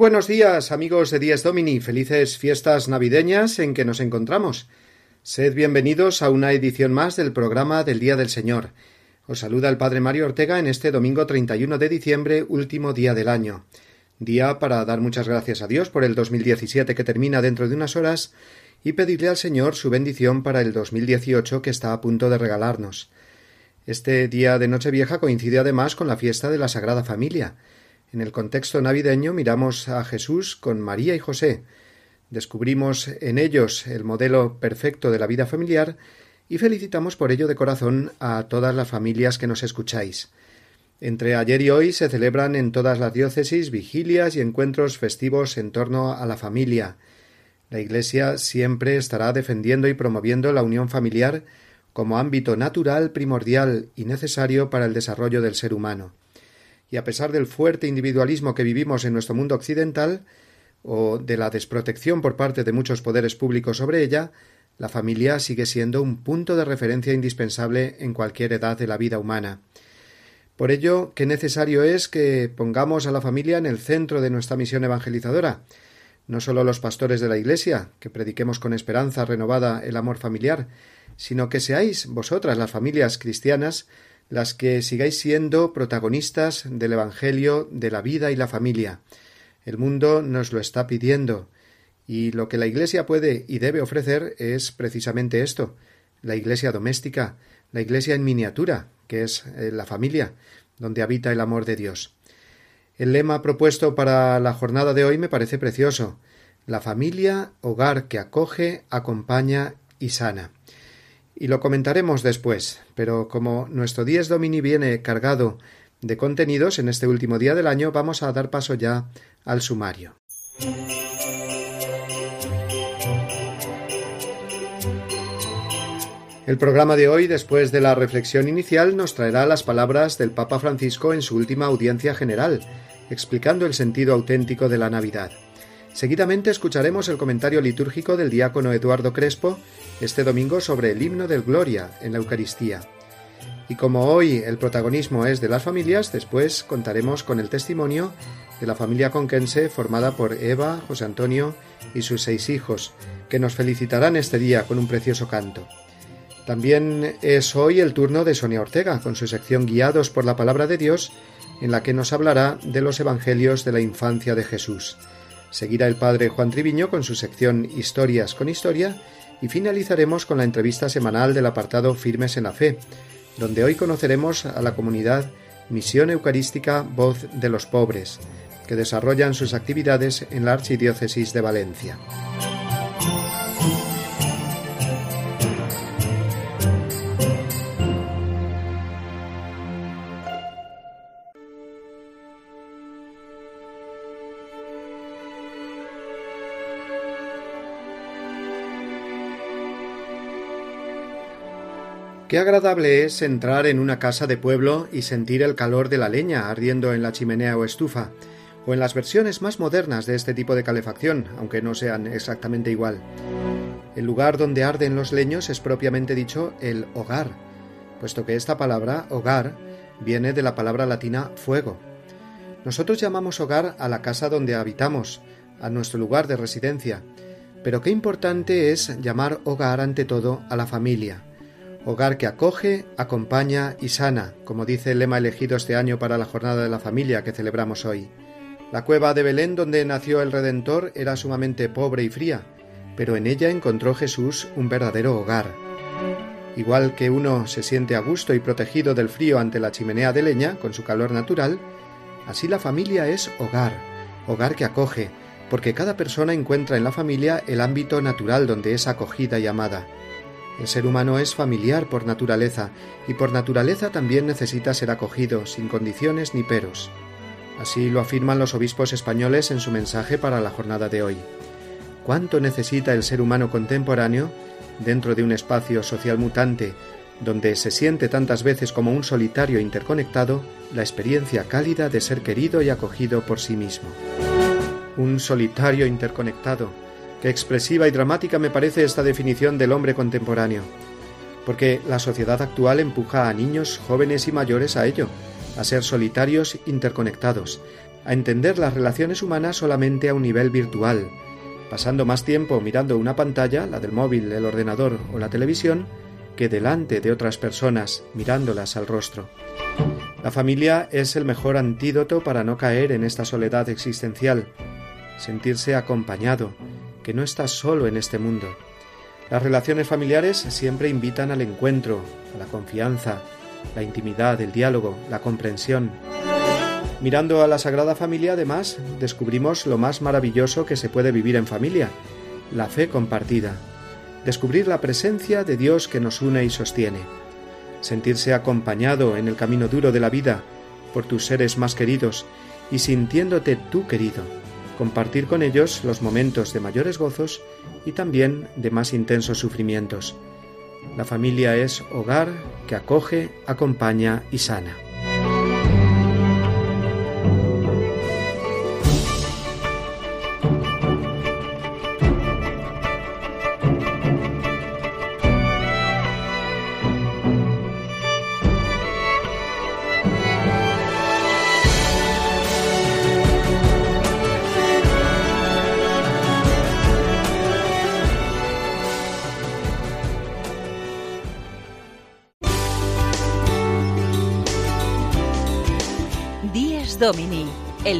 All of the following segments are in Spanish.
Buenos días, amigos de Días Domini. Felices fiestas navideñas en que nos encontramos. Sed bienvenidos a una edición más del programa del Día del Señor. Os saluda el Padre Mario Ortega en este domingo 31 de diciembre, último día del año. Día para dar muchas gracias a Dios por el 2017 que termina dentro de unas horas y pedirle al Señor su bendición para el 2018 que está a punto de regalarnos. Este día de Nochevieja coincide además con la fiesta de la Sagrada Familia, en el contexto navideño miramos a Jesús con María y José, descubrimos en ellos el modelo perfecto de la vida familiar y felicitamos por ello de corazón a todas las familias que nos escucháis. Entre ayer y hoy se celebran en todas las diócesis vigilias y encuentros festivos en torno a la familia. La Iglesia siempre estará defendiendo y promoviendo la unión familiar como ámbito natural, primordial y necesario para el desarrollo del ser humano y a pesar del fuerte individualismo que vivimos en nuestro mundo occidental, o de la desprotección por parte de muchos poderes públicos sobre ella, la familia sigue siendo un punto de referencia indispensable en cualquier edad de la vida humana. Por ello, qué necesario es que pongamos a la familia en el centro de nuestra misión evangelizadora, no solo los pastores de la Iglesia, que prediquemos con esperanza renovada el amor familiar, sino que seáis vosotras las familias cristianas las que sigáis siendo protagonistas del Evangelio de la vida y la familia. El mundo nos lo está pidiendo, y lo que la Iglesia puede y debe ofrecer es precisamente esto la Iglesia doméstica, la Iglesia en miniatura, que es eh, la familia, donde habita el amor de Dios. El lema propuesto para la jornada de hoy me parece precioso la familia, hogar que acoge, acompaña y sana y lo comentaremos después, pero como nuestro Dies Domini viene cargado de contenidos en este último día del año, vamos a dar paso ya al sumario. El programa de hoy, después de la reflexión inicial, nos traerá las palabras del Papa Francisco en su última audiencia general, explicando el sentido auténtico de la Navidad. Seguidamente escucharemos el comentario litúrgico del diácono Eduardo Crespo este domingo sobre el himno del Gloria en la Eucaristía. Y como hoy el protagonismo es de las familias, después contaremos con el testimonio de la familia conquense formada por Eva, José Antonio y sus seis hijos, que nos felicitarán este día con un precioso canto. También es hoy el turno de Sonia Ortega, con su sección Guiados por la Palabra de Dios, en la que nos hablará de los Evangelios de la infancia de Jesús. Seguirá el padre Juan Triviño con su sección Historias con Historia y finalizaremos con la entrevista semanal del apartado Firmes en la Fe, donde hoy conoceremos a la comunidad Misión Eucarística Voz de los Pobres, que desarrollan sus actividades en la Archidiócesis de Valencia. Qué agradable es entrar en una casa de pueblo y sentir el calor de la leña ardiendo en la chimenea o estufa, o en las versiones más modernas de este tipo de calefacción, aunque no sean exactamente igual. El lugar donde arden los leños es propiamente dicho el hogar, puesto que esta palabra, hogar, viene de la palabra latina fuego. Nosotros llamamos hogar a la casa donde habitamos, a nuestro lugar de residencia, pero qué importante es llamar hogar ante todo a la familia hogar que acoge, acompaña y sana, como dice el lema elegido este año para la Jornada de la Familia que celebramos hoy. La cueva de Belén donde nació el Redentor era sumamente pobre y fría, pero en ella encontró Jesús un verdadero hogar. Igual que uno se siente a gusto y protegido del frío ante la chimenea de leña, con su calor natural, así la familia es hogar, hogar que acoge, porque cada persona encuentra en la familia el ámbito natural donde es acogida y amada El ser humano es familiar por naturaleza y por naturaleza también necesita ser acogido, sin condiciones ni peros. Así lo afirman los obispos españoles en su mensaje para la jornada de hoy. ¿Cuánto necesita el ser humano contemporáneo, dentro de un espacio social mutante, donde se siente tantas veces como un solitario interconectado, la experiencia cálida de ser querido y acogido por sí mismo? Un solitario interconectado, Qué expresiva y dramática me parece esta definición del hombre contemporáneo, porque la sociedad actual empuja a niños, jóvenes y mayores a ello, a ser solitarios interconectados, a entender las relaciones humanas solamente a un nivel virtual, pasando más tiempo mirando una pantalla, la del móvil, el ordenador o la televisión, que delante de otras personas, mirándolas al rostro. La familia es el mejor antídoto para no caer en esta soledad existencial, sentirse acompañado, que no estás solo en este mundo. Las relaciones familiares siempre invitan al encuentro, a la confianza, la intimidad, el diálogo, la comprensión. Mirando a la Sagrada Familia, además, descubrimos lo más maravilloso que se puede vivir en familia, la fe compartida. Descubrir la presencia de Dios que nos une y sostiene. Sentirse acompañado en el camino duro de la vida por tus seres más queridos y sintiéndote tú querido compartir con ellos los momentos de mayores gozos y también de más intensos sufrimientos. La familia es hogar que acoge, acompaña y sana.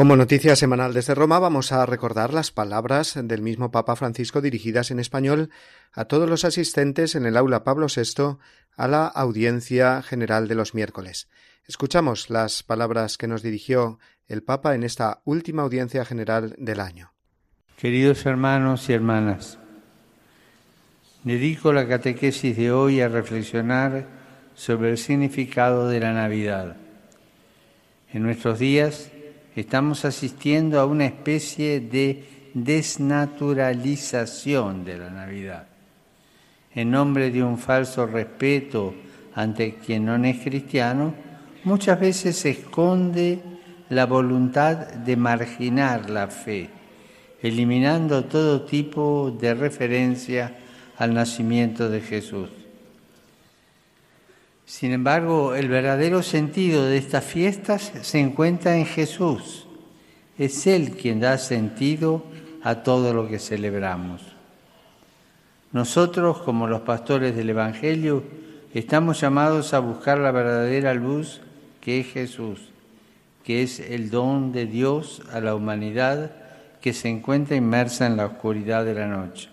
Como noticia semanal desde Roma vamos a recordar las palabras del mismo Papa Francisco dirigidas en español a todos los asistentes en el aula Pablo VI a la audiencia general de los miércoles. Escuchamos las palabras que nos dirigió el Papa en esta última audiencia general del año. Queridos hermanos y hermanas, dedico la catequesis de hoy a reflexionar sobre el significado de la Navidad. En nuestros días, estamos asistiendo a una especie de desnaturalización de la Navidad. En nombre de un falso respeto ante quien no es cristiano, muchas veces se esconde la voluntad de marginar la fe, eliminando todo tipo de referencia al nacimiento de Jesús. Sin embargo, el verdadero sentido de estas fiestas se encuentra en Jesús. Es Él quien da sentido a todo lo que celebramos. Nosotros, como los pastores del Evangelio, estamos llamados a buscar la verdadera luz que es Jesús, que es el don de Dios a la humanidad que se encuentra inmersa en la oscuridad de la noche.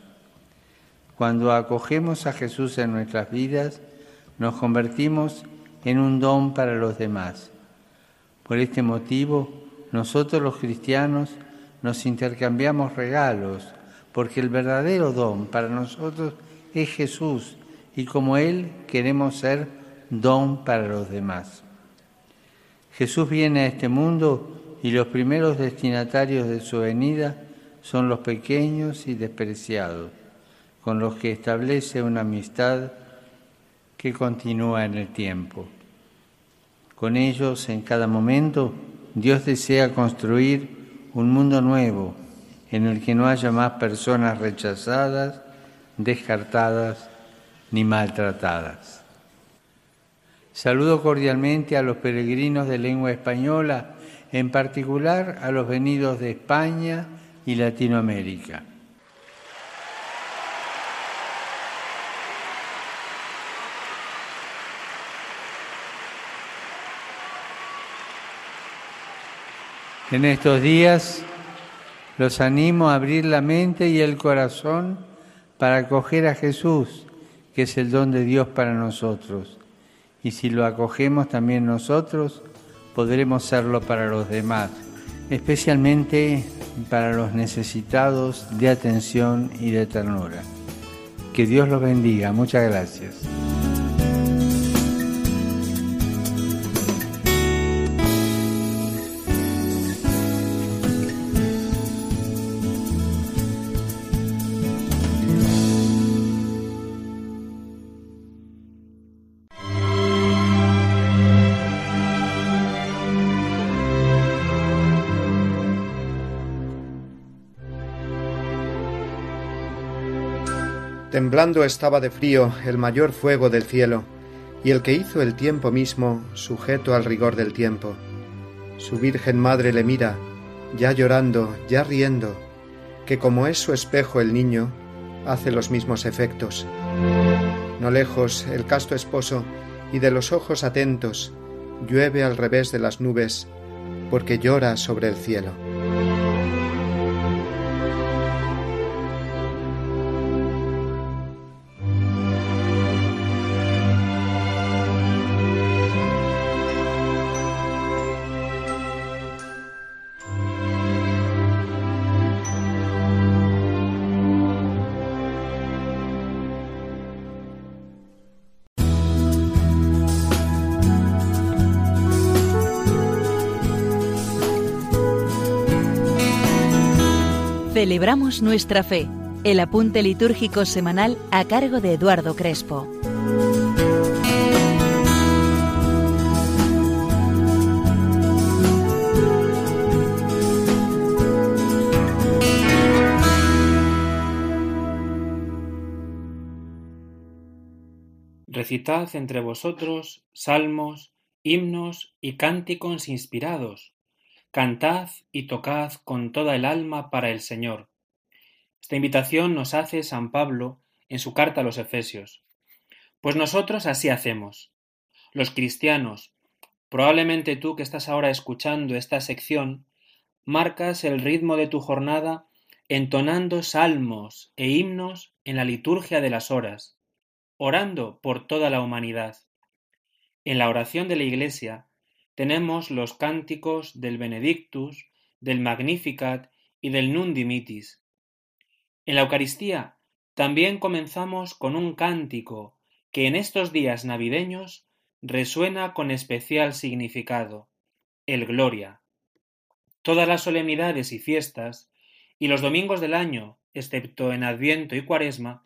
Cuando acogemos a Jesús en nuestras vidas, nos convertimos en un don para los demás. Por este motivo, nosotros los cristianos nos intercambiamos regalos, porque el verdadero don para nosotros es Jesús y como Él queremos ser don para los demás. Jesús viene a este mundo y los primeros destinatarios de su venida son los pequeños y despreciados, con los que establece una amistad que continúa en el tiempo. Con ellos, en cada momento, Dios desea construir un mundo nuevo en el que no haya más personas rechazadas, descartadas ni maltratadas. Saludo cordialmente a los peregrinos de lengua española en particular a los venidos de España y Latinoamérica. En estos días los animo a abrir la mente y el corazón para acoger a Jesús, que es el don de Dios para nosotros. Y si lo acogemos también nosotros, podremos serlo para los demás, especialmente para los necesitados de atención y de ternura. Que Dios los bendiga. Muchas gracias. Temblando estaba de frío el mayor fuego del cielo, y el que hizo el tiempo mismo sujeto al rigor del tiempo. Su Virgen Madre le mira, ya llorando, ya riendo, que como es su espejo el niño, hace los mismos efectos. No lejos el casto esposo, y de los ojos atentos, llueve al revés de las nubes, porque llora sobre el cielo. Celebramos nuestra fe, el apunte litúrgico semanal a cargo de Eduardo Crespo. Recitad entre vosotros salmos, himnos y cánticos inspirados Cantad y tocad con toda el alma para el Señor. Esta invitación nos hace San Pablo en su carta a los Efesios. Pues nosotros así hacemos. Los cristianos, probablemente tú que estás ahora escuchando esta sección, marcas el ritmo de tu jornada entonando salmos e himnos en la liturgia de las horas, orando por toda la humanidad. En la oración de la Iglesia tenemos los cánticos del Benedictus, del Magnificat y del Nun Dimitis. En la Eucaristía también comenzamos con un cántico que en estos días navideños resuena con especial significado, el Gloria. Todas las solemnidades y fiestas, y los domingos del año, excepto en Adviento y Cuaresma,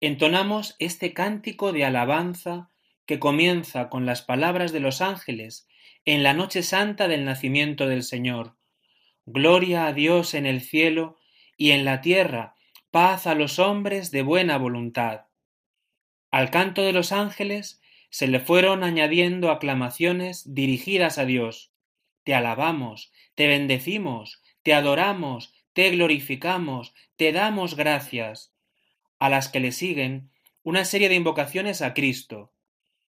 entonamos este cántico de alabanza que comienza con las palabras de los ángeles en la noche santa del nacimiento del Señor. Gloria a Dios en el cielo y en la tierra, paz a los hombres de buena voluntad. Al canto de los ángeles se le fueron añadiendo aclamaciones dirigidas a Dios. Te alabamos, te bendecimos, te adoramos, te glorificamos, te damos gracias. A las que le siguen una serie de invocaciones a Cristo.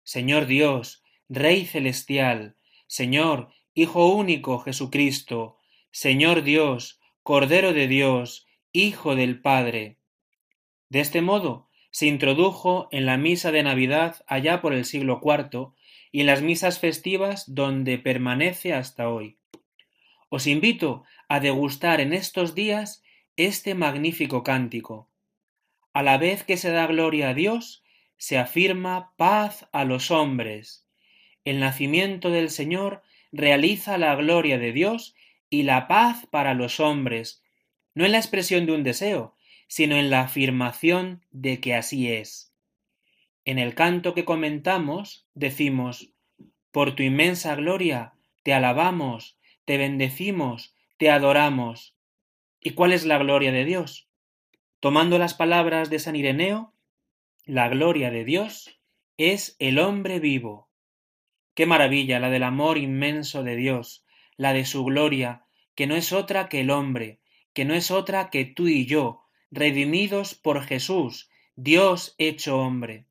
Señor Dios, Rey celestial, Señor, Hijo único Jesucristo, Señor Dios, Cordero de Dios, Hijo del Padre. De este modo se introdujo en la misa de Navidad allá por el siglo IV y en las misas festivas donde permanece hasta hoy. Os invito a degustar en estos días este magnífico cántico. A la vez que se da gloria a Dios, se afirma paz a los hombres. El nacimiento del Señor realiza la gloria de Dios y la paz para los hombres, no en la expresión de un deseo, sino en la afirmación de que así es. En el canto que comentamos decimos, por tu inmensa gloria te alabamos, te bendecimos, te adoramos. ¿Y cuál es la gloria de Dios? Tomando las palabras de San Ireneo, la gloria de Dios es el hombre vivo, Qué maravilla la del amor inmenso de Dios, la de su gloria, que no es otra que el hombre, que no es otra que tú y yo, redimidos por Jesús, Dios hecho hombre.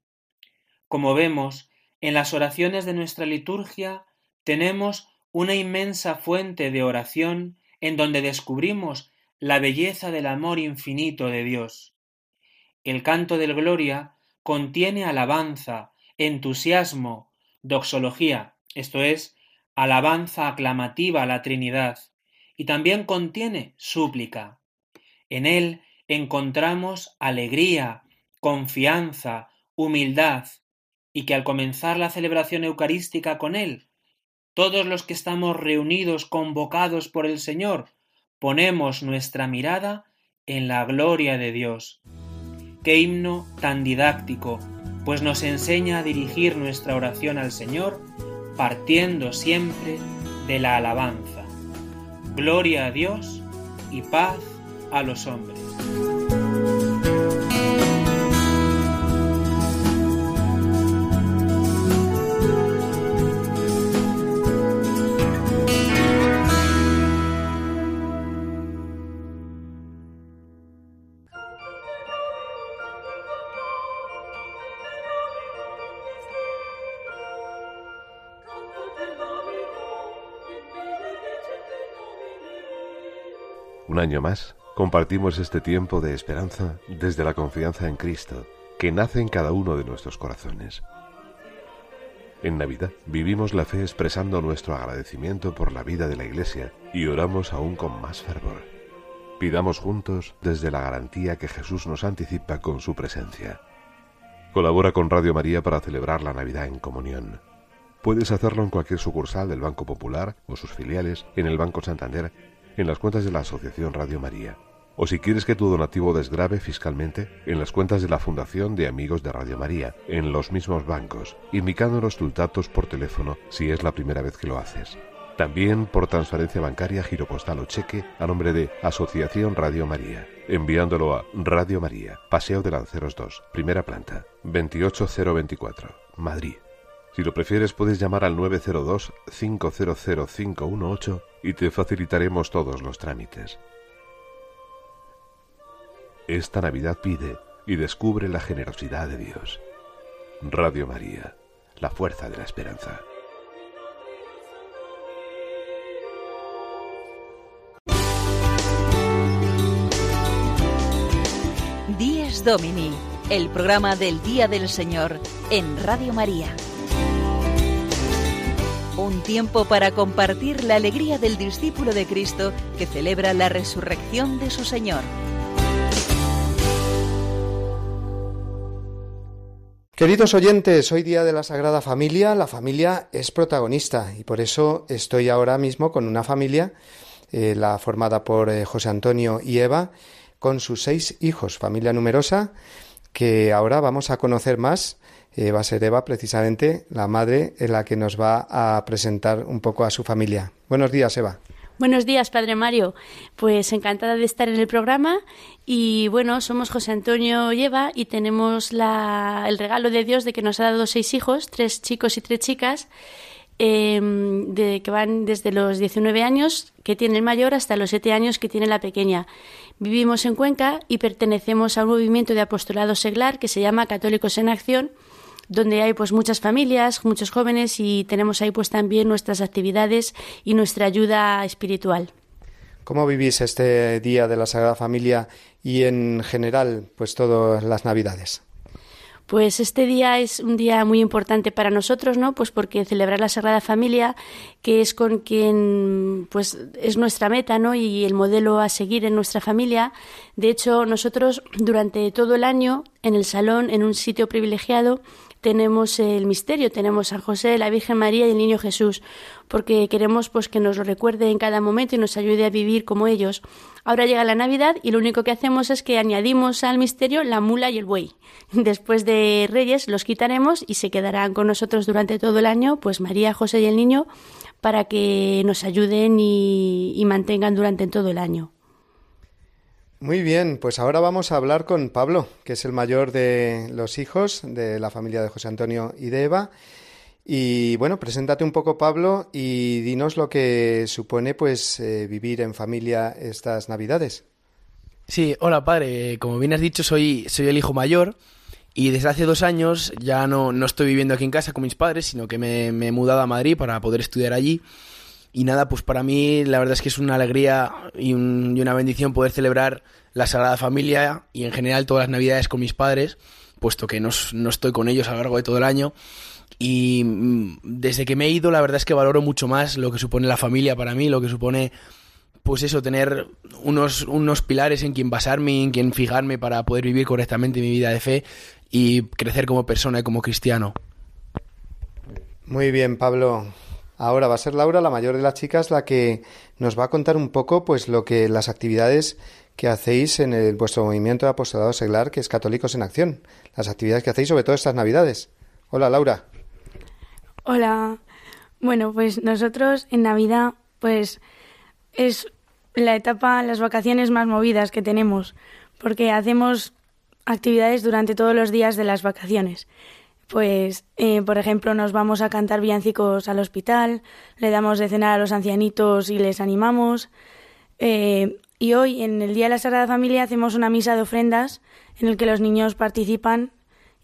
Como vemos, en las oraciones de nuestra liturgia tenemos una inmensa fuente de oración en donde descubrimos la belleza del amor infinito de Dios. El canto del Gloria contiene alabanza, entusiasmo, doxología, esto es, alabanza aclamativa a la Trinidad, y también contiene súplica. En él encontramos alegría, confianza, humildad, y que al comenzar la celebración eucarística con él, todos los que estamos reunidos convocados por el Señor, ponemos nuestra mirada en la gloria de Dios. Qué himno tan didáctico, pues nos enseña a dirigir nuestra oración al Señor partiendo siempre de la alabanza. Gloria a Dios y paz a los hombres. Un año más, compartimos este tiempo de esperanza desde la confianza en Cristo, que nace en cada uno de nuestros corazones. En Navidad vivimos la fe expresando nuestro agradecimiento por la vida de la Iglesia y oramos aún con más fervor. Pidamos juntos desde la garantía que Jesús nos anticipa con su presencia. Colabora con Radio María para celebrar la Navidad en comunión. Puedes hacerlo en cualquier sucursal del Banco Popular o sus filiales, en el Banco Santander en las cuentas de la Asociación Radio María. O si quieres que tu donativo desgrave fiscalmente, en las cuentas de la Fundación de Amigos de Radio María, en los mismos bancos, indicándonos tus datos por teléfono si es la primera vez que lo haces. También por transferencia bancaria, giro postal o cheque a nombre de Asociación Radio María, enviándolo a Radio María, Paseo de Lanceros 2, primera planta, 28024, Madrid si lo prefieres puedes llamar al 902-500-518 y te facilitaremos todos los trámites. Esta Navidad pide y descubre la generosidad de Dios. Radio María, la fuerza de la esperanza. Díez Domini, el programa del Día del Señor en Radio María. Un tiempo para compartir la alegría del discípulo de Cristo que celebra la resurrección de su Señor. Queridos oyentes, hoy día de la Sagrada Familia, la familia es protagonista y por eso estoy ahora mismo con una familia, eh, la formada por eh, José Antonio y Eva, con sus seis hijos, familia numerosa, que ahora vamos a conocer más eh, va a ser Eva precisamente la madre en la que nos va a presentar un poco a su familia. Buenos días, Eva. Buenos días, Padre Mario. Pues encantada de estar en el programa y bueno, somos José Antonio y Eva y tenemos el regalo de Dios de que nos ha dado seis hijos, tres chicos y tres chicas, em, de, que van desde los 19 años que tiene el mayor hasta los 7 años que tiene la pequeña. Vivimos en Cuenca y pertenecemos a un movimiento de apostolado seglar que se llama Católicos en Acción donde hay pues muchas familias, muchos jóvenes y tenemos ahí pues también nuestras actividades y nuestra ayuda espiritual. ¿Cómo vivís este día de la Sagrada Familia y en general pues todas las Navidades? Pues este día es un día muy importante para nosotros, ¿no? Pues porque celebrar la Sagrada Familia, que es con quien pues es nuestra meta, ¿no? Y el modelo a seguir en nuestra familia. De hecho, nosotros durante todo el año en el salón, en un sitio privilegiado, tenemos el misterio, tenemos a José, la Virgen María y el Niño Jesús, porque queremos pues que nos lo recuerde en cada momento y nos ayude a vivir como ellos. Ahora llega la Navidad y lo único que hacemos es que añadimos al misterio la mula y el buey. Después de Reyes los quitaremos y se quedarán con nosotros durante todo el año, pues María, José y el Niño, para que nos ayuden y mantengan durante todo el año. Muy bien, pues ahora vamos a hablar con Pablo, que es el mayor de los hijos de la familia de José Antonio y de Eva. Y bueno, preséntate un poco, Pablo, y dinos lo que supone pues eh, vivir en familia estas Navidades. Sí, hola padre. Como bien has dicho, soy, soy el hijo mayor y desde hace dos años ya no, no estoy viviendo aquí en casa con mis padres, sino que me, me he mudado a Madrid para poder estudiar allí. Y nada, pues para mí la verdad es que es una alegría y, un, y, una bendición poder celebrar la Sagrada Familia y en general todas las Navidades con mis padres, puesto que no, no estoy con ellos a lo largo de todo el año. Y mm, desde que me he ido, la verdad es que valoro mucho más lo que supone la familia para mí, lo que supone, pues eso, tener unos, unos pilares en quien basarme, en quien fijarme para poder vivir correctamente mi vida de fe y crecer como persona y como cristiano. Muy bien, Pablo. Ahora va a ser Laura, la mayor de las chicas, la que nos va a contar un poco, pues, lo que las actividades que hacéis en el, vuestro movimiento de apostolado seglar, que es Católicos en Acción. Las actividades que hacéis, sobre todo estas Navidades. Hola, Laura. Hola. Bueno, pues nosotros en Navidad, pues es la etapa, las vacaciones más movidas que tenemos, porque hacemos actividades durante todos los días de las vacaciones. Pues, eh, por ejemplo, nos vamos a cantar villancicos al hospital, le damos de cenar a los ancianitos y les animamos. Eh, y hoy, en el Día de la Sagrada Familia, hacemos una misa de ofrendas en el que los niños participan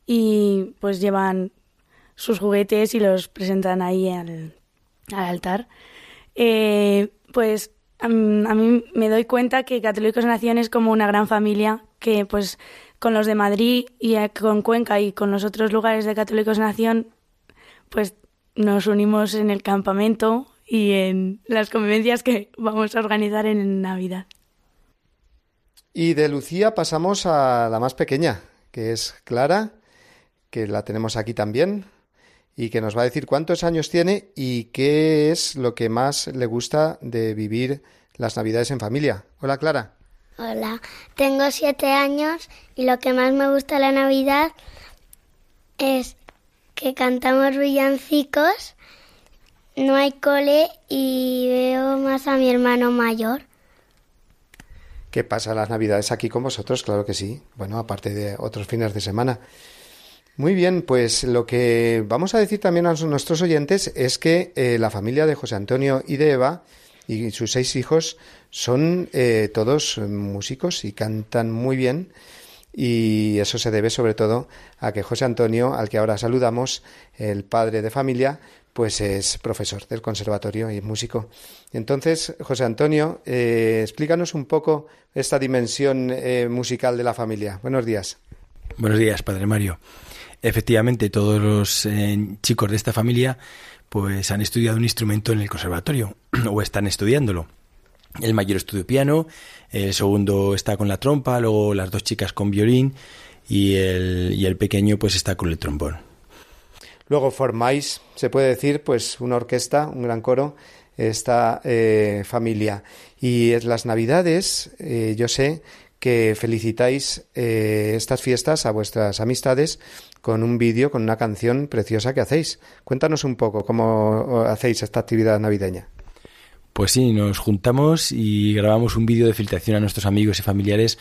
y pues llevan sus juguetes y los presentan ahí al, al altar. Eh, pues a, mí me doy cuenta que Católicos Nación es como una gran familia que pues con los de Madrid y con Cuenca y con los otros lugares de Católicos Nación pues nos unimos en el campamento y en las convivencias que vamos a organizar en Navidad. Y de Lucía pasamos a la más pequeña, que es Clara, que la tenemos aquí también y que nos va a decir cuántos años tiene y qué es lo que más le gusta de vivir las Navidades en familia. Hola, Clara. Hola, tengo siete años y lo que más me gusta la Navidad es que cantamos villancicos, no hay cole y veo más a mi hermano mayor. ¿Qué pasa las Navidades aquí con vosotros? Claro que sí. Bueno, aparte de otros fines de semana. Muy bien, pues lo que vamos a decir también a nuestros oyentes es que eh, la familia de José Antonio y de Eva y sus seis hijos son eh, todos músicos y cantan muy bien y eso se debe sobre todo a que José Antonio, al que ahora saludamos, el padre de familia, pues es profesor del conservatorio y músico. Entonces, José Antonio, eh, explícanos un poco esta dimensión eh, musical de la familia. Buenos días. Buenos días, padre Mario. Efectivamente, todos los eh, chicos de esta familia pues han estudiado un instrumento en el conservatorio o están estudiándolo. El mayor estudia piano, el segundo está con la trompa, luego las dos chicas con violín y el, y el pequeño pues está con el trombón. Luego formáis, se puede decir, pues una orquesta, un gran coro, esta eh, familia. Y en las Navidades, eh, yo sé que felicitáis eh, estas fiestas a vuestras amistades con un vídeo, con una canción preciosa que hacéis. Cuéntanos un poco cómo hacéis esta actividad navideña. Pues sí, nos juntamos y grabamos un vídeo de filtración a nuestros amigos y familiares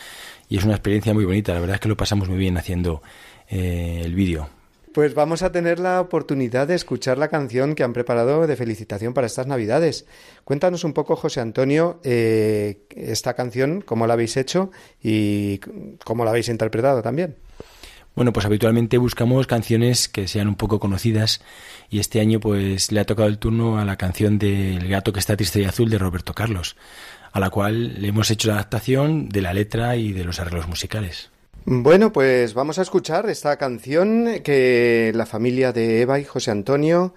y es una experiencia muy bonita. La verdad es que lo pasamos muy bien haciendo eh, el vídeo. Pues vamos a tener la oportunidad de escuchar la canción que han preparado de felicitación para estas Navidades. Cuéntanos un poco, José Antonio, eh, esta canción, cómo la habéis hecho y cómo la habéis interpretado también. Bueno, pues habitualmente buscamos canciones que sean un poco conocidas y este año pues le ha tocado el turno a la canción del gato que está triste y azul de Roberto Carlos, a la cual le hemos hecho la adaptación de la letra y de los arreglos musicales. Bueno, pues vamos a escuchar esta canción que la familia de Eva y José Antonio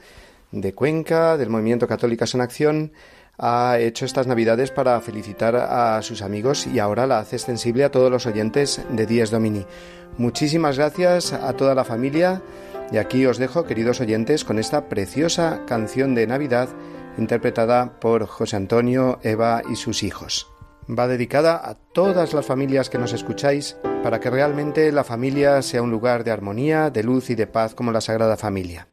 de Cuenca, del Movimiento Católicas en Acción, ha hecho estas Navidades para felicitar a sus amigos y ahora la hace extensible a todos los oyentes de Díez Domini. Muchísimas gracias a toda la familia y aquí os dejo, queridos oyentes, con esta preciosa canción de Navidad interpretada por José Antonio, Eva y sus hijos va dedicada a todas las familias que nos escucháis para que realmente la familia sea un lugar de armonía, de luz y de paz como la Sagrada Familia.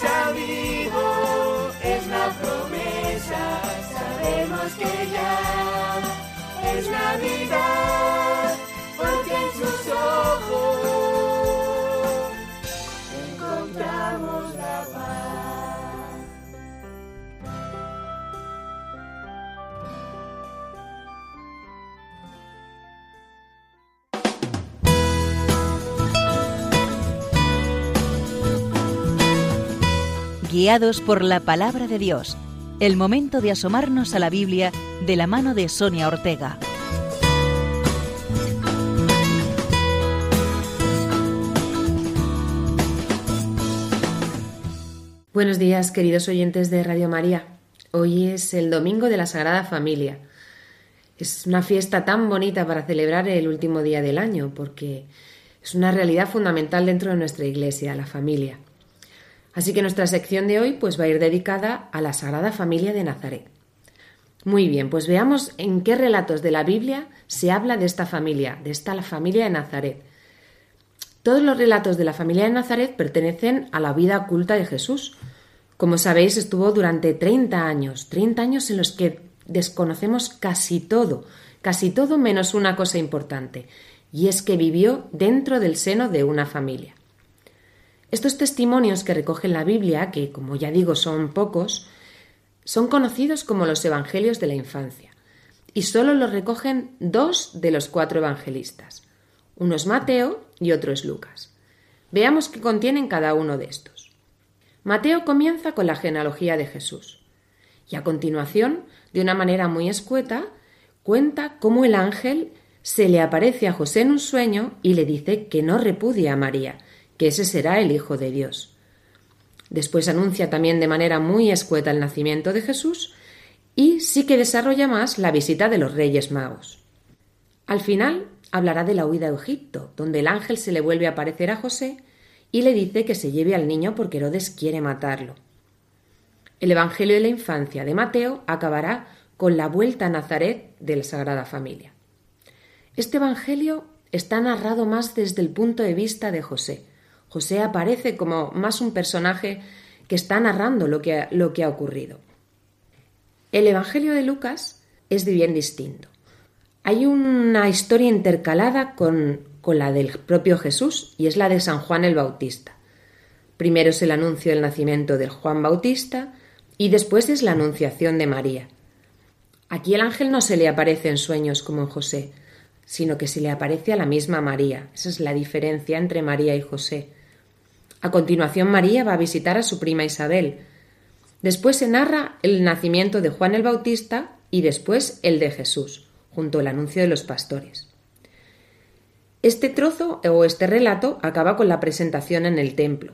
Dios vivo es la promesa. Sabemos que ya es Navidad, porque en sus ojos Guiados por la palabra de Dios, el momento de asomarnos a la Biblia de la mano de Sonia Ortega. Buenos días, queridos oyentes de Radio María. Hoy es el Domingo de la Sagrada Familia. Es una fiesta tan bonita para celebrar el último día del año, porque es una realidad fundamental dentro de nuestra Iglesia, la familia. Así que nuestra sección de hoy pues va a ir dedicada a la Sagrada Familia de Nazaret. Muy bien, pues veamos en qué relatos de la Biblia se habla de esta familia, de esta familia de Nazaret. Todos los relatos de la familia de Nazaret pertenecen a la vida culta de Jesús. Como sabéis, estuvo durante 30 años, 30 años en los que desconocemos casi todo, casi todo menos una cosa importante, y es que vivió dentro del seno de una familia. Estos testimonios que recoge la Biblia, que como ya digo son pocos, son conocidos como los Evangelios de la infancia, y solo los recogen dos de los cuatro evangelistas. Uno es Mateo y otro es Lucas. Veamos qué contienen cada uno de estos. Mateo comienza con la genealogía de Jesús y a continuación, de una manera muy escueta, cuenta cómo el ángel se le aparece a José en un sueño y le dice que no repudia a María, que ese será el Hijo de Dios. Después anuncia también de manera muy escueta el nacimiento de Jesús y sí que desarrolla más la visita de los Reyes Magos. Al final hablará de la huida de Egipto, donde el ángel se le vuelve a aparecer a José y le dice que se lleve al niño porque Herodes quiere matarlo. El Evangelio de la infancia de Mateo acabará con la vuelta a Nazaret de la Sagrada Familia. Este Evangelio está narrado más desde el punto de vista de José. José aparece como más un personaje que está narrando lo que, lo que ha ocurrido. El Evangelio de Lucas es de bien distinto. Hay una historia intercalada con, con la del propio Jesús y es la de San Juan el Bautista. Primero es el anuncio del nacimiento del Juan Bautista y después es la anunciación de María. Aquí el ángel no se le aparece en sueños como en José, sino que se le aparece a la misma María. Esa es la diferencia entre María y José. A continuación María va a visitar a su prima Isabel. Después se narra el nacimiento de Juan el Bautista y después el de Jesús, junto al anuncio de los pastores. Este trozo o este relato acaba con la presentación en el templo,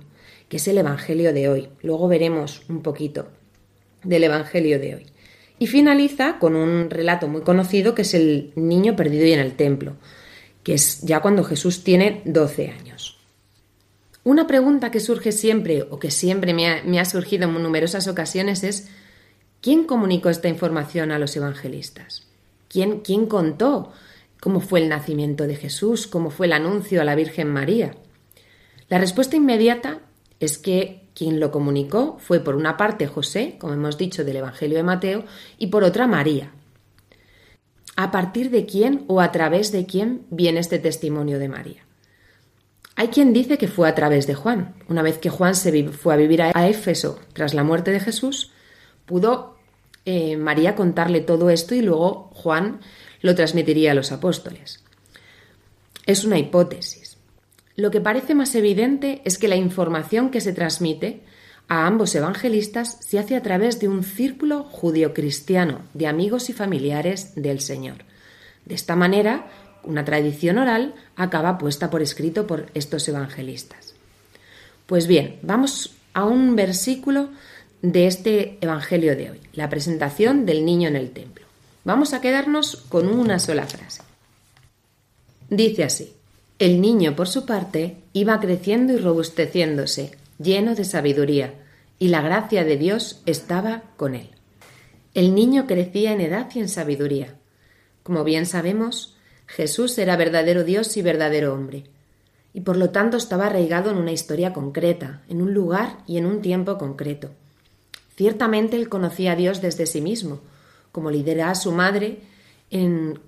que es el Evangelio de hoy. Luego veremos un poquito del Evangelio de hoy. Y finaliza con un relato muy conocido que es el niño perdido y en el templo, que es ya cuando Jesús tiene 12 años. Una pregunta que surge siempre o que siempre me ha, surgido en numerosas ocasiones es ¿quién comunicó esta información a los evangelistas? ¿Quién, quién contó ¿Cómo fue el nacimiento de Jesús? ¿Cómo fue el anuncio a la Virgen María? La respuesta inmediata es que quien lo comunicó fue por una parte José, como hemos dicho del Evangelio de Mateo, y por otra María. ¿A partir de quién o a través de quién viene este testimonio de María? Hay quien dice que fue a través de Juan. Una vez que Juan se fue a vivir a Éfeso tras la muerte de Jesús, pudo eh, María contarle todo esto y luego Juan lo transmitiría a los apóstoles. Es una hipótesis. Lo que parece más evidente es que la información que se transmite a ambos evangelistas se hace a través de un círculo judio-cristiano de amigos y familiares del Señor. De esta manera, una tradición oral acaba puesta por escrito por estos evangelistas. Pues bien, vamos a un versículo de este Evangelio de hoy, la presentación del niño en el templo. Vamos a quedarnos con una sola frase. Dice así, el niño, por su parte, iba creciendo y robusteciéndose, lleno de sabiduría, y la gracia de Dios estaba con él. El niño crecía en edad y en sabiduría. Como bien sabemos, Jesús era verdadero Dios y verdadero hombre, y por lo tanto estaba arraigado en una historia concreta, en un lugar y en un tiempo concreto. Ciertamente él conocía a Dios desde sí mismo, como lidera a su madre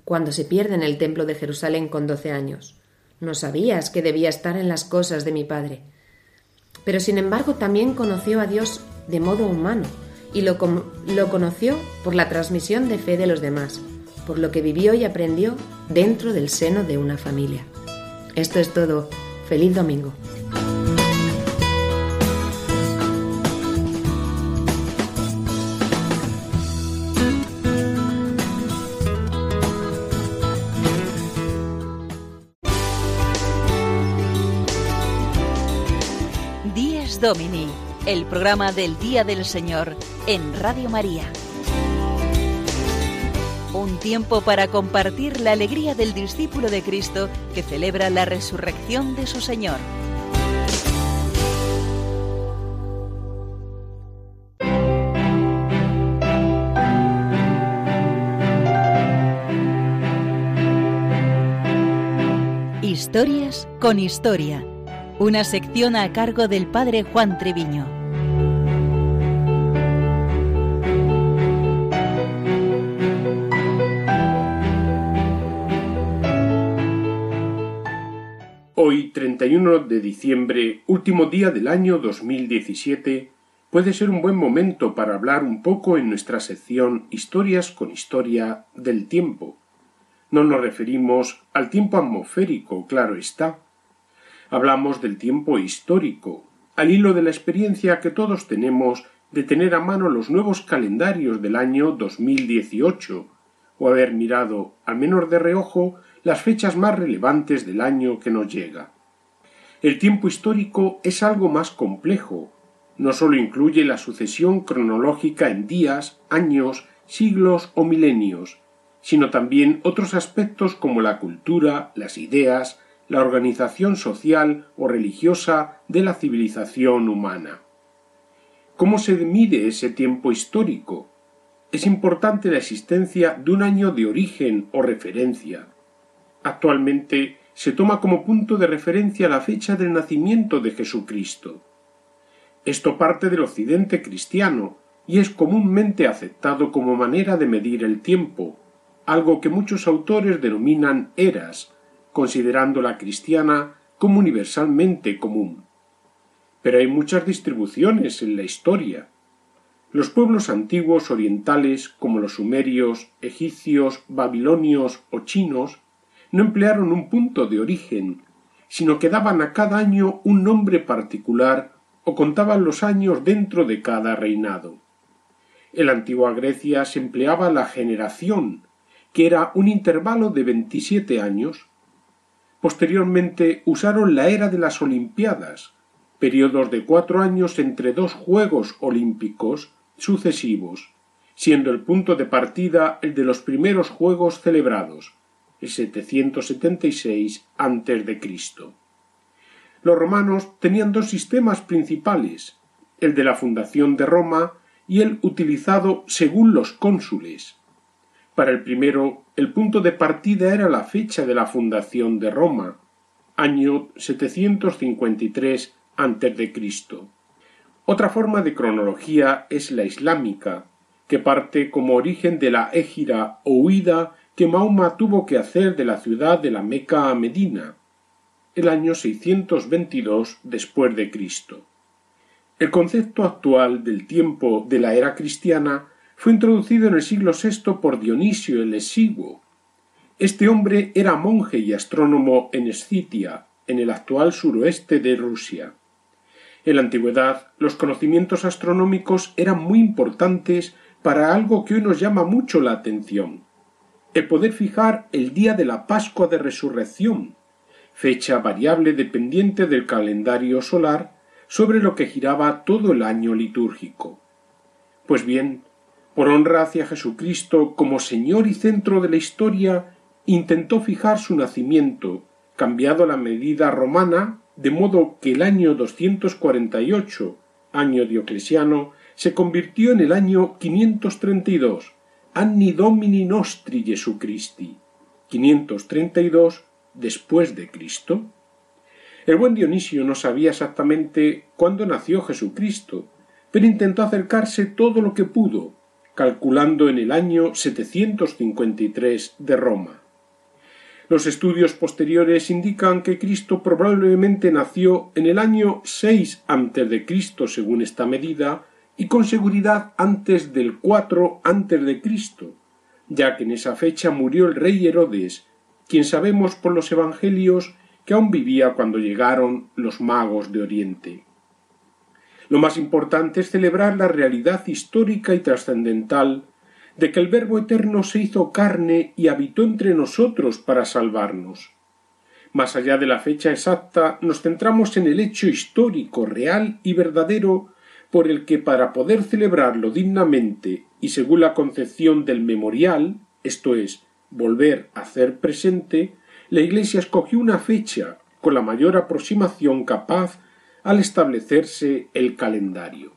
cuando se pierde en el templo de Jerusalén con doce años. No sabías que debía estar en las cosas de mi padre. Pero sin embargo también conoció a Dios de modo humano y lo conoció por la transmisión de fe de los demás, por lo que vivió y aprendió dentro del seno de una familia. Esto es todo. Feliz domingo. Díez Domini, el programa del Día del Señor en Radio María. Un tiempo para compartir la alegría del discípulo de Cristo que celebra la resurrección de su Señor. Historias con historia. Una sección a cargo del padre Juan Treviño. 31 de diciembre, último día del año 2017, puede ser un buen momento para hablar un poco en nuestra sección Historias con Historia del tiempo. No nos referimos al tiempo atmosférico, claro está. Hablamos del tiempo histórico, al hilo de la experiencia que todos tenemos de tener a mano los nuevos calendarios del año 2018, o haber mirado, al menos de reojo, las fechas más relevantes del año que nos llega. El tiempo histórico es algo más complejo. No sólo incluye la sucesión cronológica en días, años, siglos o milenios, sino también otros aspectos como la cultura, las ideas, la organización social o religiosa de la civilización humana. ¿Cómo se mide ese tiempo histórico? Es importante la existencia de un año de origen o referencia, Actualmente se toma como punto de referencia la fecha del nacimiento de Jesucristo. Esto parte del occidente cristiano y es comúnmente aceptado como manera de medir el tiempo, algo que muchos autores denominan eras, considerando la cristiana como universalmente común. Pero hay muchas distribuciones en la historia. Los pueblos antiguos orientales, como los sumerios, egipcios, babilonios o chinos, no emplearon un punto de origen, sino que daban a cada año un nombre particular o contaban los años dentro de cada reinado. En la antigua Grecia se empleaba la generación, que era un intervalo de veintisiete años. Posteriormente usaron la era de las Olimpiadas, periodos de cuatro años entre dos Juegos Olímpicos sucesivos, siendo el punto de partida el de los primeros Juegos celebrados, 776 a.C. Los romanos tenían dos sistemas principales, el de la fundación de Roma y el utilizado según los cónsules. Para el primero, el punto de partida era la fecha de la fundación de Roma, año 753 a.C. Otra forma de cronología es la islámica, que parte como origen de la égira o huida que Mahoma tuvo que hacer de la ciudad de la Meca a Medina, el año 622 después de Cristo. El concepto actual del tiempo de la era cristiana fue introducido en el siglo VI por Dionisio el Exiguo. Este hombre era monje y astrónomo en Escitia, en el actual suroeste de Rusia. En la antigüedad, los conocimientos astronómicos eran muy importantes para algo que hoy nos llama mucho la atención, el poder fijar el día de la Pascua de Resurrección, fecha variable dependiente del calendario solar sobre lo que giraba todo el año litúrgico. Pues bien, por honra hacia Jesucristo como Señor y centro de la historia, intentó fijar su nacimiento, cambiado la medida romana, de modo que el año 248, año dioclesiano, se convirtió en el año 532, Anni Domini Nostri Jesucristi, 532 después de Cristo. El buen Dionisio no sabía exactamente cuándo nació Jesucristo, pero intentó acercarse todo lo que pudo, calculando en el año 753 de Roma. Los estudios posteriores indican que Cristo probablemente nació en el año 6 a.C. según esta medida y con seguridad antes del 4 a.C., ya que en esa fecha murió el rey Herodes, quien sabemos por los evangelios que aún vivía cuando llegaron los magos de Oriente. Lo más importante es celebrar la realidad histórica y trascendental de que el Verbo Eterno se hizo carne y habitó entre nosotros para salvarnos. Más allá de la fecha exacta, nos centramos en el hecho histórico, real y verdadero por el que para poder celebrarlo dignamente y según la concepción del memorial, esto es, volver a hacer presente, la Iglesia escogió una fecha con la mayor aproximación capaz al establecerse el calendario.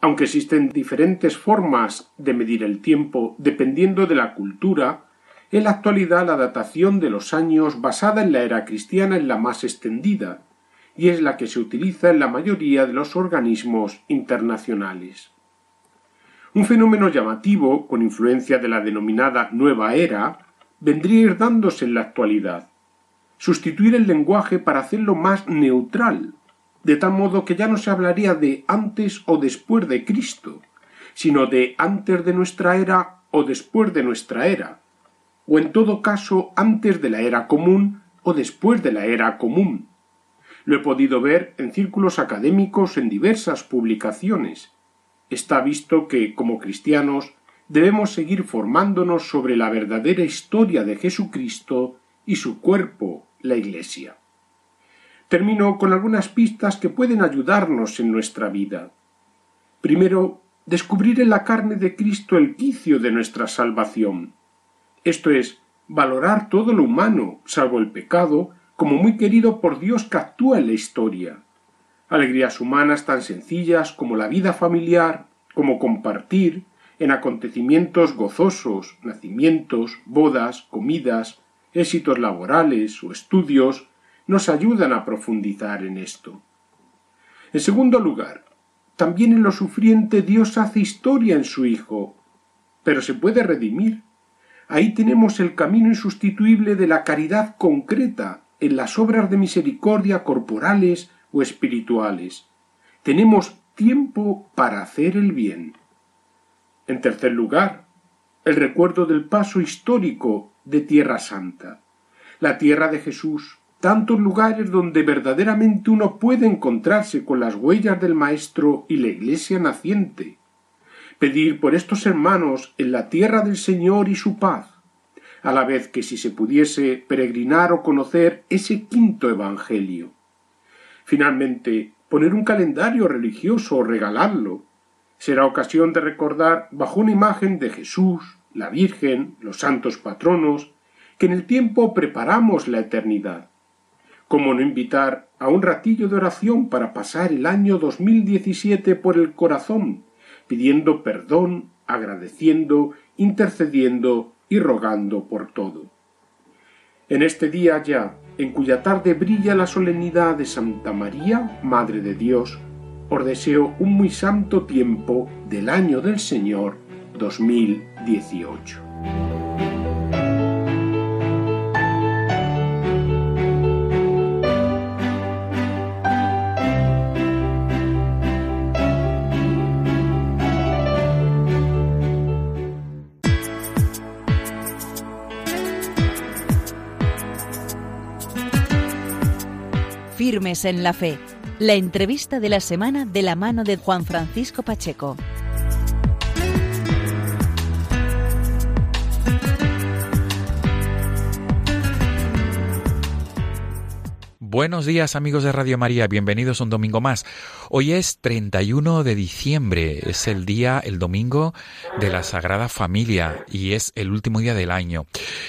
Aunque existen diferentes formas de medir el tiempo dependiendo de la cultura, en la actualidad la datación de los años basada en la era cristiana es la más extendida y es la que se utiliza en la mayoría de los organismos internacionales. Un fenómeno llamativo, con influencia de la denominada nueva era, vendría ir dándose en la actualidad sustituir el lenguaje para hacerlo más neutral, de tal modo que ya no se hablaría de antes o después de Cristo, sino de antes de nuestra era o después de nuestra era, o en todo caso antes de la era común o después de la era común. Lo he podido ver en círculos académicos en diversas publicaciones. Está visto que, como cristianos, debemos seguir formándonos sobre la verdadera historia de Jesucristo y su cuerpo, la Iglesia. Termino con algunas pistas que pueden ayudarnos en nuestra vida. Primero, descubrir en la carne de Cristo el quicio de nuestra salvación. Esto es, valorar todo lo humano, salvo el pecado, como muy querido por Dios que actúa en la historia. Alegrías humanas tan sencillas como la vida familiar, como compartir, en acontecimientos gozosos, nacimientos, bodas, comidas, éxitos laborales o estudios nos ayudan a profundizar en esto. En segundo lugar, también en lo sufriente Dios hace historia en su Hijo, pero se puede redimir. Ahí tenemos el camino insustituible de la caridad concreta en las obras de misericordia corporales o espirituales. Tenemos tiempo para hacer el bien. En tercer lugar, el recuerdo del paso histórico de Tierra Santa, la tierra de Jesús, tantos lugares donde verdaderamente uno puede encontrarse con las huellas del Maestro y la Iglesia naciente. Pedir por estos hermanos en la tierra del Señor y su paz, a la vez que si se pudiese peregrinar o conocer ese quinto Evangelio. Finalmente, poner un calendario religioso o regalarlo será ocasión de recordar bajo una imagen de Jesús, la Virgen, los santos patronos, que en el tiempo preparamos la eternidad. ¿Cómo no invitar a un ratillo de oración para pasar el año 2017 por el corazón, pidiendo perdón, agradeciendo intercediendo y rogando por todo. En este día ya, en cuya tarde brilla la solemnidad de Santa María, Madre de Dios, os deseo un muy santo tiempo del año del Señor 2018. En la Fe, la entrevista de la semana de la mano de Juan Francisco Pacheco. Buenos días amigos de Radio María, bienvenidos un domingo más. Hoy es 31 de diciembre, es el día, el domingo de la Sagrada Familia y es el último día del año.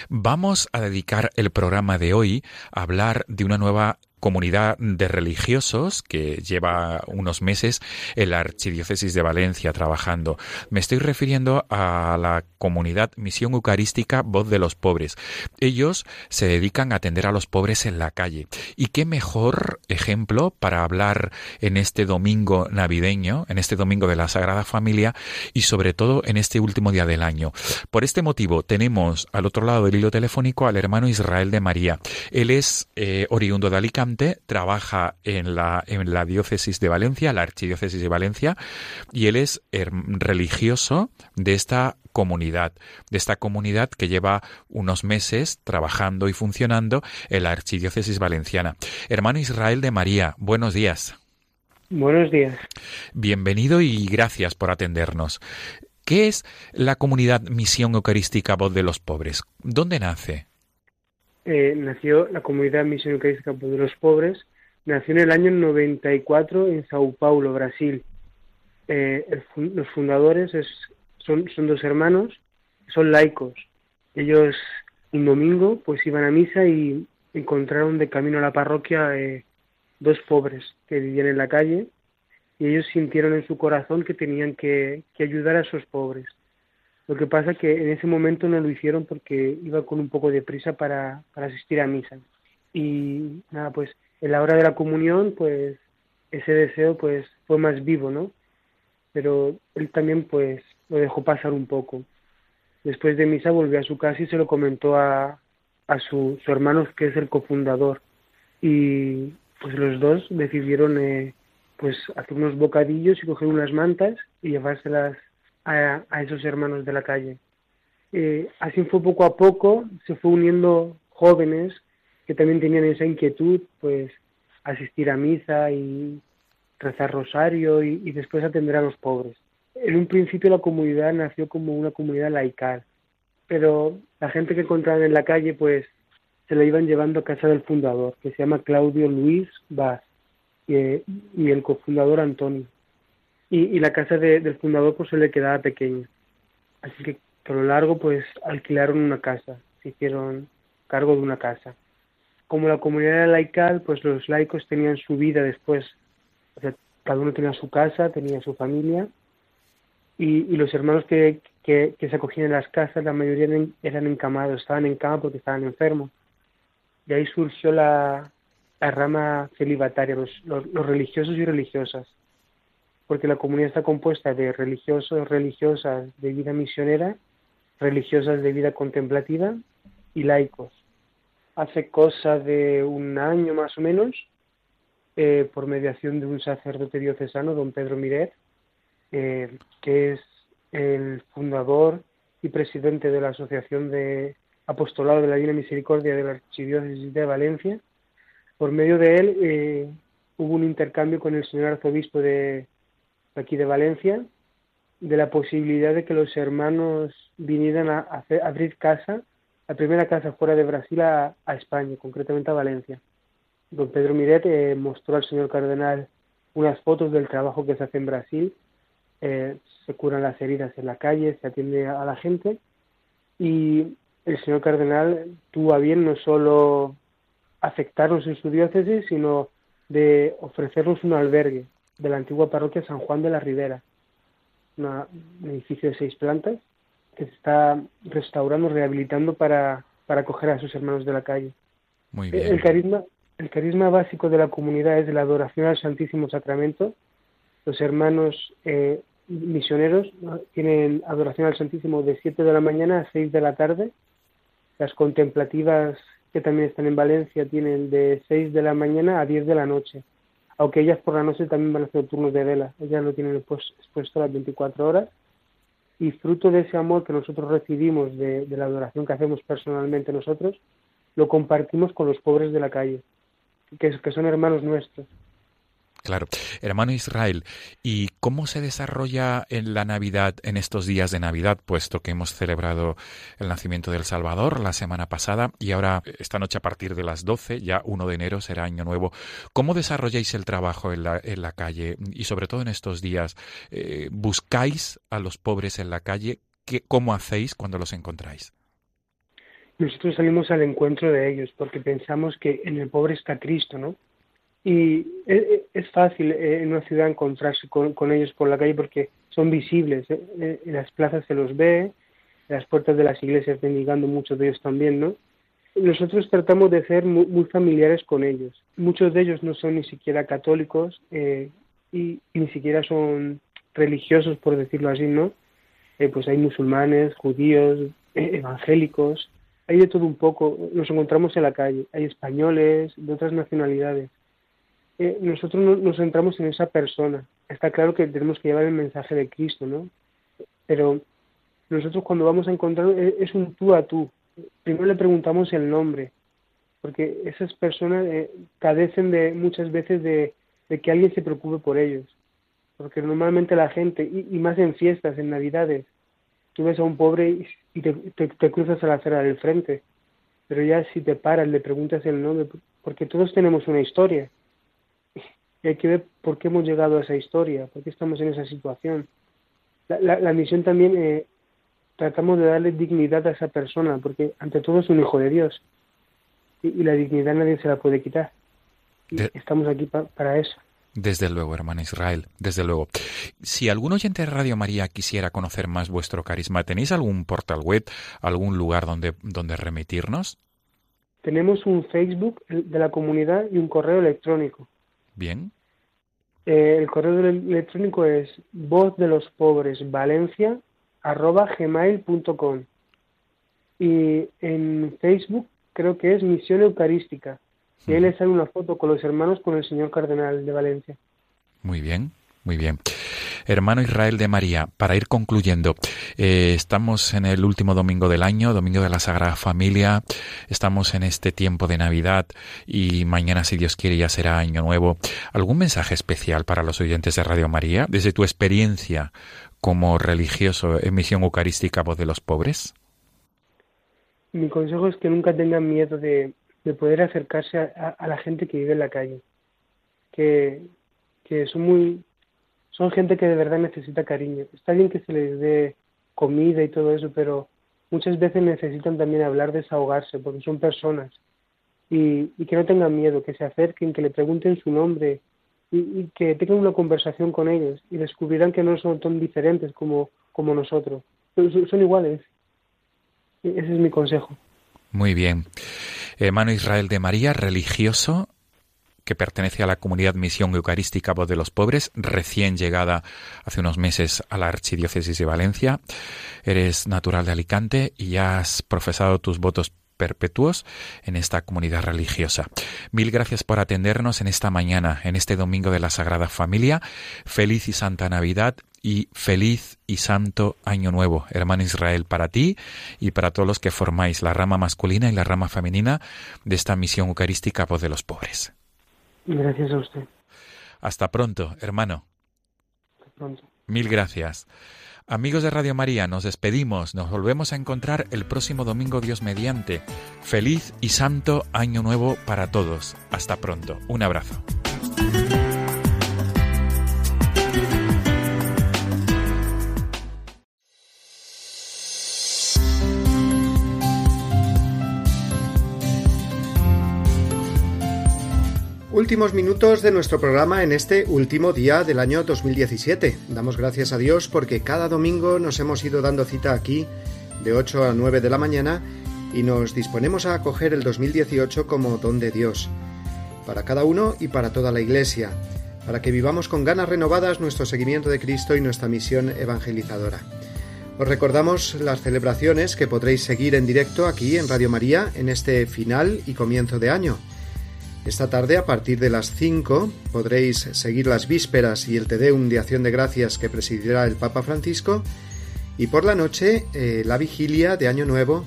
Vamos a dedicar el programa de hoy a hablar de una nueva comunidad de religiosos que lleva unos meses en la Archidiócesis de Valencia trabajando. Me estoy refiriendo a la comunidad Misión Eucarística Voz de los Pobres. Ellos se dedican a atender a los pobres en la calle. ¿Y qué mejor ejemplo para hablar en este domingo navideño, en este domingo de la Sagrada Familia y sobre todo en este último día del año? Por este motivo tenemos al otro lado del hilo telefónico al hermano Israel de María. Él es eh, oriundo de Alicante trabaja en la, en la diócesis de Valencia, la archidiócesis de Valencia, y él es religioso de esta comunidad, de esta comunidad que lleva unos meses trabajando y funcionando en la archidiócesis valenciana. Hermano Israel de María, buenos días. Buenos días. Bienvenido y gracias por atendernos. ¿Qué es la comunidad Misión Eucarística Voz de los Pobres? ¿Dónde nace? Eh, nació la comunidad Misión Eucarística de los Pobres, nació en el año 94 en Sao Paulo, Brasil. Eh, los fundadores son, son dos hermanos, son laicos. Ellos un domingo pues iban a misa y encontraron de camino a la parroquia eh, dos pobres que vivían en la calle y ellos sintieron en su corazón que tenían que ayudar a esos pobres. Lo que pasa que en ese momento no lo hicieron porque iba con un poco de prisa para, para asistir a misa. Y nada, pues en la hora de la comunión, pues ese deseo pues fue más vivo, ¿no? Pero él también pues lo dejó pasar un poco. Después de misa volvió a su casa y se lo comentó a, a su, su hermano que es el cofundador. Y pues los dos decidieron eh, pues hacer unos bocadillos y coger unas mantas y llevárselas a, esos hermanos de la calle. Eh, así fue poco a poco, se fue uniendo jóvenes que también tenían esa inquietud, pues asistir a misa y rezar rosario y, después atender a los pobres. En un principio la comunidad nació como una comunidad laical, pero la gente que encontraban en la calle pues se la iban llevando a casa del fundador, que se llama Claudio Luis Vaz, y, y el cofundador Antonio y, la casa del fundador pues se le quedaba pequeña. Así que a lo largo pues alquilaron una casa, se hicieron cargo de una casa. Como la comunidad era laical, pues los laicos tenían su vida después. Cada uno tenía su casa, tenía su familia y, los hermanos que, que, se acogían en las casas, la mayoría eran, encamados, estaban en cama porque estaban enfermos. De ahí surgió la, la rama celibataria, los religiosos y religiosas porque la comunidad está compuesta de religiosos, religiosas de vida misionera, religiosas de vida contemplativa y laicos. Hace cosa de un año más o menos, eh, por mediación de un sacerdote diocesano, don Pedro Miret, eh, que es el fundador y presidente de la Asociación de Apostolado de la Divina Misericordia de la Archidiócesis de Valencia, por medio de él eh, hubo un intercambio con el señor arzobispo de, aquí de Valencia, de la posibilidad de que los hermanos vinieran a, abrir casa, la primera casa fuera de Brasil a, España, concretamente a Valencia. Don Pedro Miret eh, mostró al señor cardenal unas fotos del trabajo que se hace en Brasil, eh, se curan las heridas en la calle, se atiende a la gente. Y el señor cardenal tuvo a bien no solo aceptarnos en su diócesis, sino de ofrecernos un albergue de la antigua parroquia San Juan de la Ribera, un edificio de seis plantas que se está restaurando, rehabilitando para, para acoger a sus hermanos de la calle. Muy bien. El carisma, el carisma básico de la comunidad es la adoración al Santísimo Sacramento. Los hermanos eh, misioneros tienen adoración al Santísimo de 7 de la mañana a 6 de la tarde. Las contemplativas que también están en Valencia tienen de 6 de la mañana a 10 de la noche. Aunque ellas por la noche también van a hacer turnos de vela. Ellas lo tienen expuesto las 24 horas. Y fruto de ese amor que nosotros recibimos de la adoración que hacemos personalmente nosotros, lo compartimos con los pobres de la calle, que son hermanos nuestros. Claro. Hermano Israel, ¿y cómo se desarrolla en la Navidad, en estos días de Navidad, puesto que hemos celebrado el nacimiento del Salvador la semana pasada y ahora esta noche a partir de las 12, ya 1 de enero será año nuevo? ¿Cómo desarrolláis el trabajo en la, calle y sobre todo en estos días? Eh, ¿Buscáis a los pobres en la calle? ¿Qué, ¿Cómo hacéis cuando los encontráis? nosotros salimos al encuentro de ellos porque pensamos que en el pobre está Cristo, ¿no? Y es fácil eh, en una ciudad encontrarse con, ellos por la calle porque son visibles. ¿eh? Eh, en las plazas se los ve, en las puertas de las iglesias bendigando muchos de ellos también, ¿no? Nosotros tratamos de ser muy, familiares con ellos. Muchos de ellos no son ni siquiera católicos y, ni siquiera son religiosos, por decirlo así, ¿no? pues hay musulmanes, judíos, evangélicos, hay de todo un poco, nos encontramos en la calle, hay españoles de otras nacionalidades. Eh, nosotros nos centramos en esa persona. Está claro que tenemos que llevar el mensaje de Cristo, ¿no? Pero nosotros cuando vamos a encontrar eh, es un tú a tú. Primero le preguntamos el nombre, porque esas personas eh, cadecen de muchas veces de, que alguien se preocupe por ellos. Porque normalmente la gente, y más en fiestas, en Navidades, tú ves a un pobre y, te, cruzas a la acera del frente, pero ya si te paras, le preguntas el nombre, porque todos tenemos una historia. Y hay que ver por qué hemos llegado a esa historia, por qué estamos en esa situación. La, la, misión también, eh, tratamos de darle dignidad a esa persona, porque ante todo es un hijo de Dios. Y, la dignidad nadie se la puede quitar. Y estamos aquí para eso. Desde luego, hermano Israel, desde luego. Si algún oyente de Radio María quisiera conocer más vuestro carisma, ¿tenéis algún portal web, algún lugar donde, donde remitirnos? Tenemos un Facebook de la comunidad y un correo electrónico. Bien. Eh, el correo electrónico es voz de los pobres valencia gmail.com y en Facebook creo que es Misión Eucarística. Y ahí le sale una foto con los hermanos con el señor cardenal de Valencia. Muy bien, muy bien. Hermano Israel de María, para ir concluyendo, eh, estamos en el último domingo del año, domingo de la Sagrada Familia, estamos en este tiempo de Navidad y mañana, si Dios quiere, ya será año nuevo. ¿Algún mensaje especial para los oyentes de Radio María desde tu experiencia como religioso en misión eucarística Voz de los Pobres? Mi consejo es que nunca tengan miedo de, de poder acercarse a, la gente que vive en la calle, que, que son muy, son gente que de verdad necesita cariño. Está bien que se les dé comida y todo eso, pero muchas veces necesitan también hablar, desahogarse, porque son personas. Y, y que no tengan miedo, que se acerquen, que le pregunten su nombre y, que tengan una conversación con ellos y descubrirán que no son tan diferentes como, como nosotros. Son, son iguales. Ese es mi consejo. Muy bien. Hermano Israel de María, religioso que pertenece a la comunidad Misión Eucarística Voz de los Pobres, recién llegada hace unos meses a la Archidiócesis de Valencia. Eres natural de Alicante y has profesado tus votos perpetuos en esta comunidad religiosa. Mil gracias por atendernos en esta mañana, en este domingo de la Sagrada Familia. Feliz y Santa Navidad y feliz y santo año nuevo, hermano Israel, para ti y para todos los que formáis la rama masculina y la rama femenina de esta misión eucarística Voz de los Pobres. Gracias a usted. Hasta pronto, hermano. Hasta pronto. Mil gracias. Amigos de Radio María, nos despedimos, nos volvemos a encontrar el próximo domingo Dios mediante. Feliz y santo año nuevo para todos. Hasta pronto. Un abrazo. Últimos minutos de nuestro programa en este último día del año 2017. Damos gracias a Dios porque cada domingo nos hemos ido dando cita aquí de 8 a 9 de la mañana y nos disponemos a acoger el 2018 como don de Dios, para cada uno y para toda la Iglesia, para que vivamos con ganas renovadas nuestro seguimiento de Cristo y nuestra misión evangelizadora. Os recordamos las celebraciones que podréis seguir en directo aquí en Radio María en este final y comienzo de año. Esta tarde, a partir de las 5, podréis seguir las vísperas y el Te Deum de Acción de Gracias que presidirá el Papa Francisco, y por la noche, eh, la vigilia de Año Nuevo,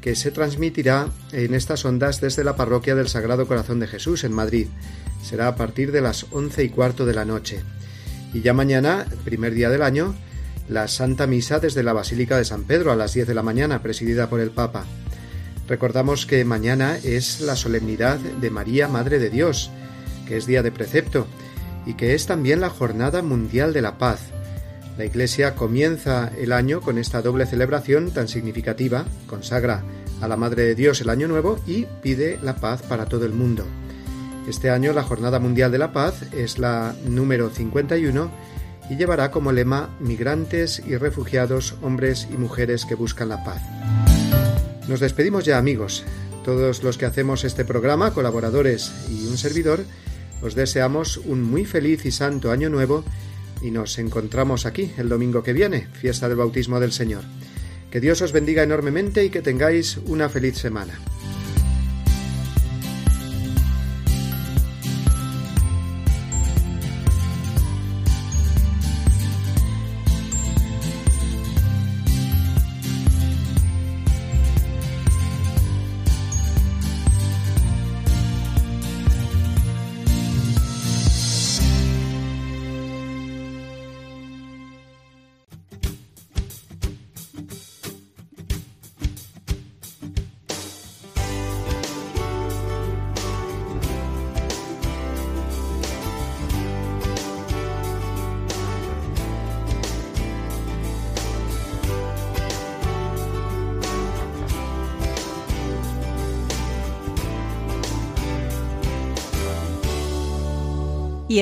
que se transmitirá en estas ondas desde la parroquia del Sagrado Corazón de Jesús en Madrid. Será a partir de las once y cuarto de la noche. Y ya mañana, primer día del año, la Santa Misa desde la Basílica de San Pedro a las 10 de la mañana, presidida por el Papa. Recordamos que mañana es la solemnidad de María, Madre de Dios, que es día de precepto, y que es también la Jornada Mundial de la Paz. La Iglesia comienza el año con esta doble celebración tan significativa, consagra a la Madre de Dios el Año Nuevo y pide la paz para todo el mundo. Este año la Jornada Mundial de la Paz es la número 51 y llevará como lema Migrantes y refugiados, hombres y mujeres que buscan la paz. Nos despedimos ya amigos. Todos los que hacemos este programa, colaboradores y un servidor, os deseamos un muy feliz y santo año nuevo y nos encontramos aquí el domingo que viene, fiesta del bautismo del Señor. Que Dios os bendiga enormemente y que tengáis una feliz semana.